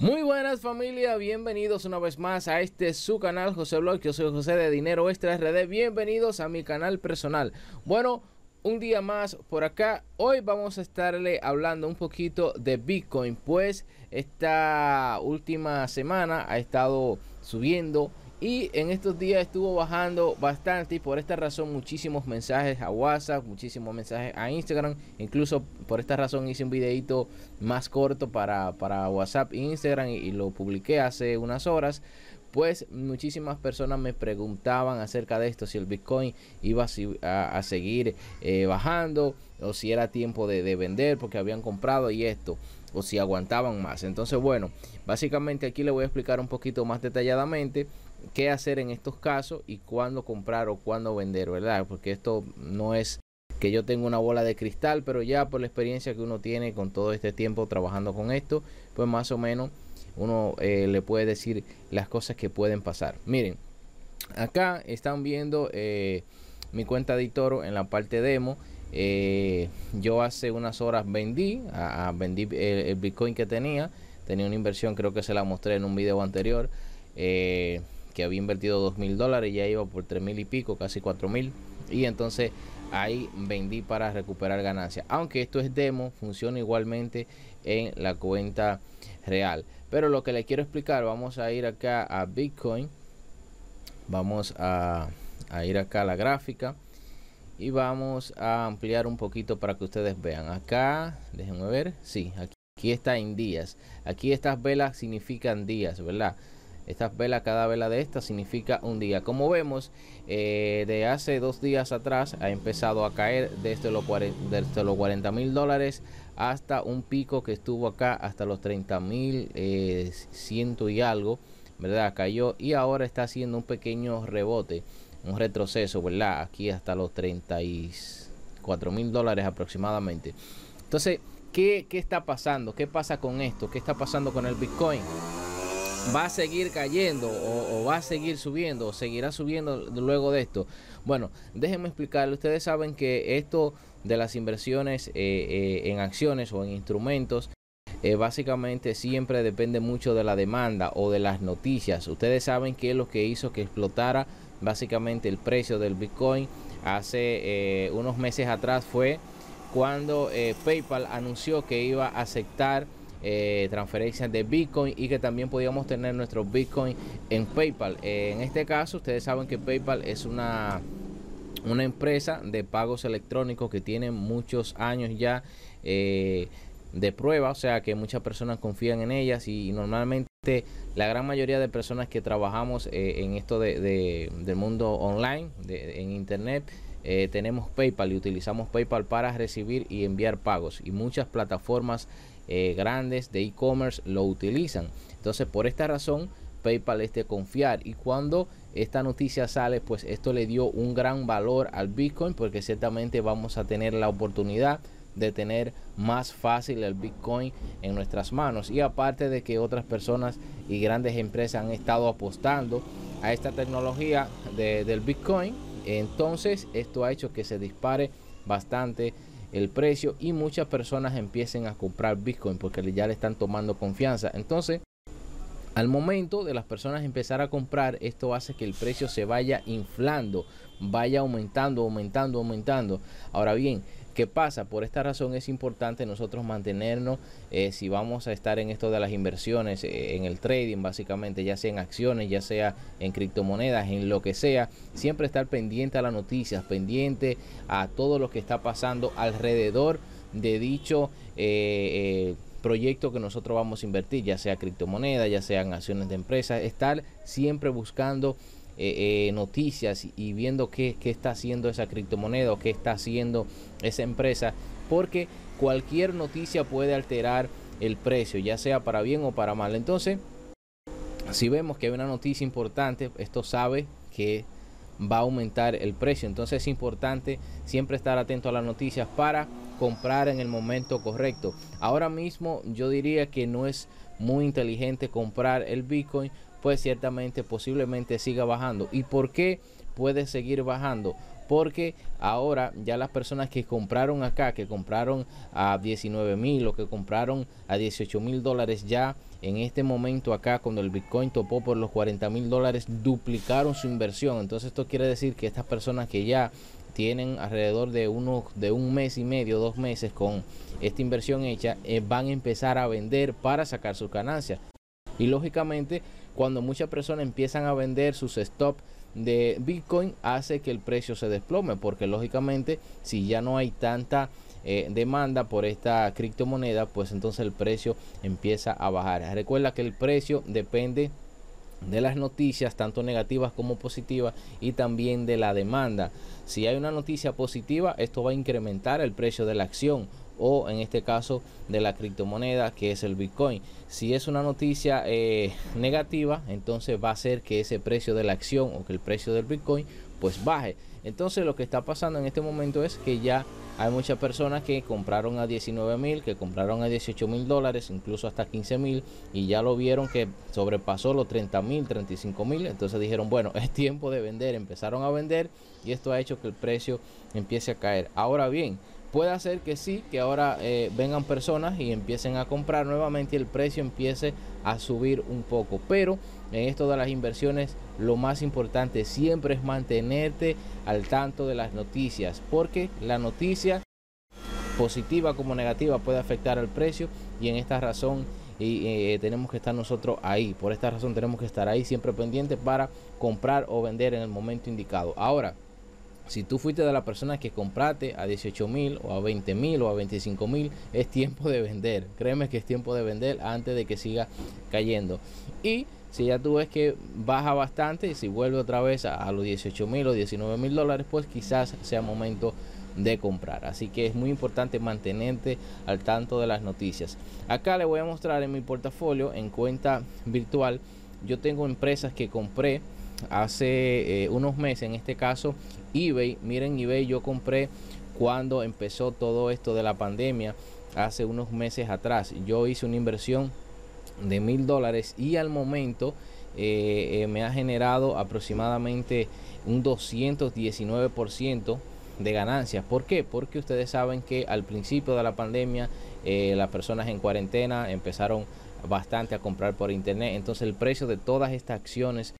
Muy buenas familia, bienvenidos una vez más a este su canal José Blog, yo soy José de Dinero Extra RD, bienvenidos a mi canal personal. Bueno, un día más por acá, hoy vamos a estarle hablando un poquito de Bitcoin, pues esta última semana ha estado subiendo y en estos días estuvo bajando bastante y por esta razón muchísimos mensajes a WhatsApp, muchísimos mensajes a Instagram. Incluso por esta razón hice un videito más corto para, para WhatsApp e Instagram y, lo publiqué hace unas horas. Pues muchísimas personas me preguntaban acerca de esto, si el Bitcoin iba a, seguir eh, bajando o si era tiempo de, de vender porque habían comprado y esto o si aguantaban más. Entonces, bueno, básicamente aquí le voy a explicar un poquito más detalladamente qué hacer en estos casos y cuándo comprar o cuándo vender, ¿verdad? Porque esto no es que yo tenga una bola de cristal, pero ya por la experiencia que uno tiene con todo este tiempo trabajando con esto, pues más o menos uno eh, le puede decir las cosas que pueden pasar. Miren, acá están viendo eh, mi cuenta de Toro en la parte demo. Eh, yo hace unas horas vendí, a, vendí el, Bitcoin que tenía. Tenía una inversión, creo que se la mostré en un video anterior que había invertido dos mil dólares, ya iba por tres mil y pico, casi cuatro mil. Y entonces ahí vendí para recuperar ganancias. Aunque esto es demo, funciona igualmente en la cuenta real. Pero lo que le quiero explicar, vamos a ir acá a Bitcoin. Vamos a, ir acá a la gráfica. Y vamos a ampliar un poquito para que ustedes vean. Acá, déjenme ver. Sí, aquí está en días. Aquí estas velas significan días, ¿verdad? Estas velas, cada vela de estas significa un día. Como vemos, eh, de hace dos días atrás ha empezado a caer desde los, 40 mil dólares hasta un pico que estuvo acá hasta los 30 mil eh, ciento y algo, ¿verdad? Cayó y ahora está haciendo un pequeño rebote, un retroceso, ¿verdad? Aquí hasta los 34 mil dólares aproximadamente. Entonces, ¿qué, ¿qué está pasando? ¿Qué pasa con esto? ¿Qué está pasando con el Bitcoin? Va a seguir cayendo o, va a seguir subiendo o seguirá subiendo luego de esto. Bueno, déjenme explicarle. Ustedes saben que esto de las inversiones eh, eh, en acciones o en instrumentos eh, básicamente siempre depende mucho de la demanda o de las noticias. Ustedes saben que lo que hizo que explotara básicamente el precio del Bitcoin hace unos meses atrás fue cuando PayPal anunció que iba a aceptar eh, transferencias de Bitcoin y que también podíamos tener nuestro Bitcoin en PayPal. Eh, en este caso, ustedes saben que PayPal es una, una empresa de pagos electrónicos que tiene muchos años ya eh, de prueba, o sea que muchas personas confían en ellas y, normalmente la gran mayoría de personas que trabajamos en esto de, del mundo online, en internet, tenemos PayPal y utilizamos PayPal para recibir y enviar pagos y muchas plataformas eh, grandes de e-commerce lo utilizan. Entonces, por esta razón, PayPal es de confiar. Y cuando esta noticia sale, pues esto le dio un gran valor al Bitcoin porque ciertamente vamos a tener la oportunidad de tener más fácil el Bitcoin en nuestras manos. Y aparte de que otras personas y grandes empresas han estado apostando a esta tecnología del Bitcoin, entonces esto ha hecho que se dispare bastante el precio y muchas personas empiecen a comprar Bitcoin porque ya le están tomando confianza. Entonces, al momento de las personas empezar a comprar, esto hace que el precio se vaya inflando, vaya aumentando, aumentando, aumentando. Ahora bien, ¿Qué pasa? Por esta razón es importante nosotros mantenernos, eh, si vamos a estar en esto de las inversiones, eh, en el trading básicamente, ya sea en acciones, ya sea en criptomonedas, en lo que sea, siempre estar pendiente a las noticias, pendiente a todo lo que está pasando alrededor de dicho eh, proyecto que nosotros vamos a invertir, ya sea criptomonedas, ya sean acciones de empresas, estar siempre buscando eh, eh, noticias y viendo qué, está haciendo esa criptomoneda o qué está haciendo esa empresa, porque cualquier noticia puede alterar el precio, ya sea para bien o para mal. Entonces, si vemos que hay una noticia importante, esto sabe que va a aumentar el precio. Entonces es importante siempre estar atento a las noticias para comprar en el momento correcto. Ahora mismo yo diría que no es muy inteligente comprar el Bitcoin pues ciertamente posiblemente siga bajando. ¿Y por qué puede seguir bajando? porque ahora ya las personas que compraron acá, que compraron a 19 mil o que compraron a 18 mil dólares, ya en este momento acá, cuando el Bitcoin topó por los 40 mil dólares, duplicaron su inversión. Entonces esto quiere decir que estas personas que ya tienen alrededor de uno de un mes y medio, dos meses con esta inversión hecha, eh, van a empezar a vender para sacar sus ganancias. Y lógicamente, cuando muchas personas empiezan a vender sus stop de Bitcoin, hace que el precio se desplome, porque lógicamente, si ya no hay tanta eh, demanda por esta criptomoneda, pues entonces el precio empieza a bajar. Recuerda que el precio depende de las noticias, tanto negativas como positivas, y también de la demanda. Si hay una noticia positiva, esto va a incrementar el precio de la acción o en este caso de la criptomoneda que es el Bitcoin. Si es una noticia eh, negativa, entonces va a hacer que ese precio de la acción o que el precio del Bitcoin pues baje. Entonces lo que está pasando en este momento es que ya hay muchas personas que compraron a 19 mil, que compraron a 18 mil dólares, incluso hasta 15 mil, y ya lo vieron que sobrepasó los 30 mil, 35 mil. Entonces dijeron, bueno, es tiempo de vender. Empezaron a vender y esto ha hecho que el precio empiece a caer. Ahora bien, puede ser que sí, que ahora eh, vengan personas y empiecen a comprar nuevamente y el precio empiece a subir un poco. Pero en esto de las inversiones, lo más importante siempre es mantenerte al tanto de las noticias, porque la noticia positiva como negativa puede afectar al precio y en esta razón y eh, tenemos que estar nosotros ahí. Por esta razón tenemos que estar ahí siempre pendientes para comprar o vender en el momento indicado. Ahora, si tú fuiste de la persona que compraste a 18 mil o a 20 mil o a 25 mil, es tiempo de vender. Créeme que es tiempo de vender antes de que siga cayendo. Y si ya tú ves que baja bastante y si vuelve otra vez a, los 18 mil o 19 mil dólares, pues quizás sea momento de comprar. Así que es muy importante mantenerte al tanto de las noticias. Acá le voy a mostrar en mi portafolio, en cuenta virtual, yo tengo empresas que compré hace eh, unos meses, en este caso eBay. Miren, eBay yo compré cuando empezó todo esto de la pandemia, hace unos meses atrás. Yo hice una inversión de mil dólares y al momento eh, eh, me ha generado aproximadamente un 219% de ganancias. ¿Por qué? Porque ustedes saben que al principio de la pandemia las personas en cuarentena empezaron bastante a comprar por internet. Entonces el precio de todas estas acciones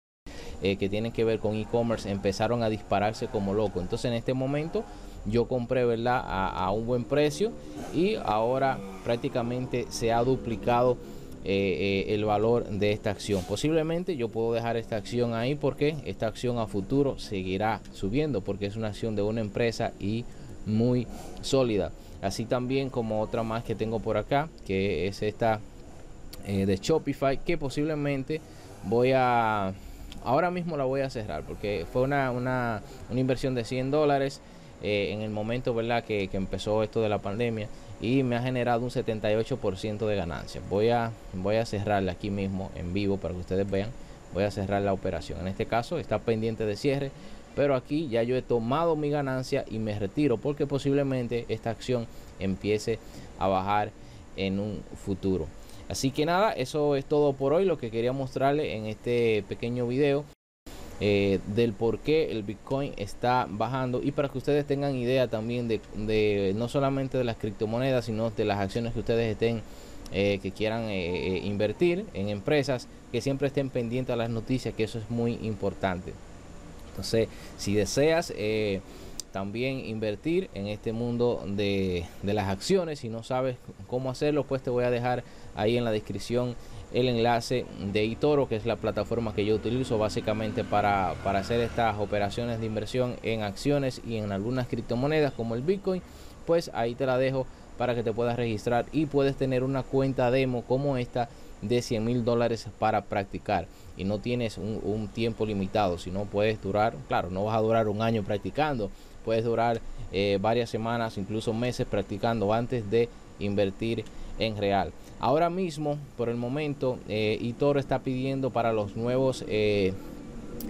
eh, que tienen que ver con e-commerce empezaron a dispararse como loco. Entonces en este momento yo compré verdad a, un buen precio y ahora prácticamente se ha duplicado eh, eh, el valor de esta acción. Posiblemente yo puedo dejar esta acción ahí porque esta acción a futuro seguirá subiendo porque es una acción de una empresa y muy sólida. Así también como otra más que tengo por acá, que es esta de Shopify, que posiblemente voy a ahora mismo la voy a cerrar porque fue una, una, una inversión de 100 dólares eh, en el momento verdad que, empezó esto de la pandemia y me ha generado un 78% de ganancias. Voy a, voy a cerrarla aquí mismo en vivo para que ustedes vean. Voy a cerrar la operación. En este caso está pendiente de cierre, pero aquí ya yo he tomado mi ganancia y me retiro porque posiblemente esta acción empiece a bajar en un futuro. Así que nada, eso es todo por hoy, lo que quería mostrarle en este pequeño video. Eh, del por qué el Bitcoin está bajando y para que ustedes tengan idea también de, no solamente de las criptomonedas sino de las acciones que ustedes estén eh, que quieran eh, invertir en empresas que siempre estén pendientes a las noticias que eso es muy importante entonces si deseas también invertir en este mundo de, de las acciones si no sabes cómo hacerlo pues te voy a dejar ahí en la descripción el enlace de eToro, que es la plataforma que yo utilizo básicamente para, para hacer estas operaciones de inversión en acciones y en algunas criptomonedas como el Bitcoin. Pues ahí te la dejo para que te puedas registrar y puedes tener una cuenta demo como esta de 100 mil dólares para practicar y no tienes un, tiempo limitado, sino puedes durar, claro, no vas a durar un año practicando, puedes durar eh, varias semanas, incluso meses practicando antes de invertir en real. Ahora mismo, por el momento, eh, Itoro está pidiendo para los nuevos, eh,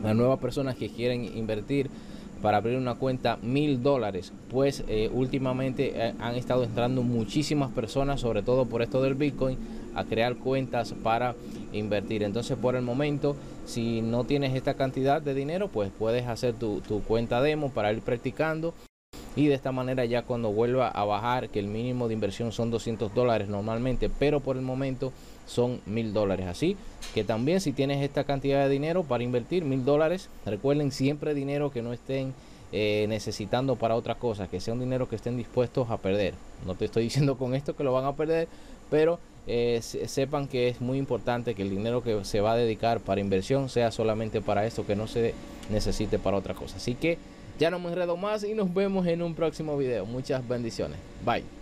las nuevas personas que quieren invertir para abrir una cuenta mil dólares pues eh, últimamente han estado entrando muchísimas personas sobre todo por esto del bitcoin a crear cuentas para invertir. Entonces por el momento, si no tienes esta cantidad de dinero, pues puedes hacer tu, tu cuenta demo para ir practicando. Y de esta manera ya cuando vuelva a bajar que el mínimo de inversión son 200 dólares normalmente pero por el momento son mil dólares. Así que también si tienes esta cantidad de dinero para invertir mil dólares recuerden siempre dinero que no estén eh, necesitando para otra cosa que sea un dinero que estén dispuestos a perder. No te estoy diciendo con esto que lo van a perder pero eh, sepan que es muy importante que el dinero que se va a dedicar para inversión sea solamente para esto que no se necesite para otra cosa. Así que ya no me enredo más y nos vemos en un próximo video. Muchas bendiciones. Bye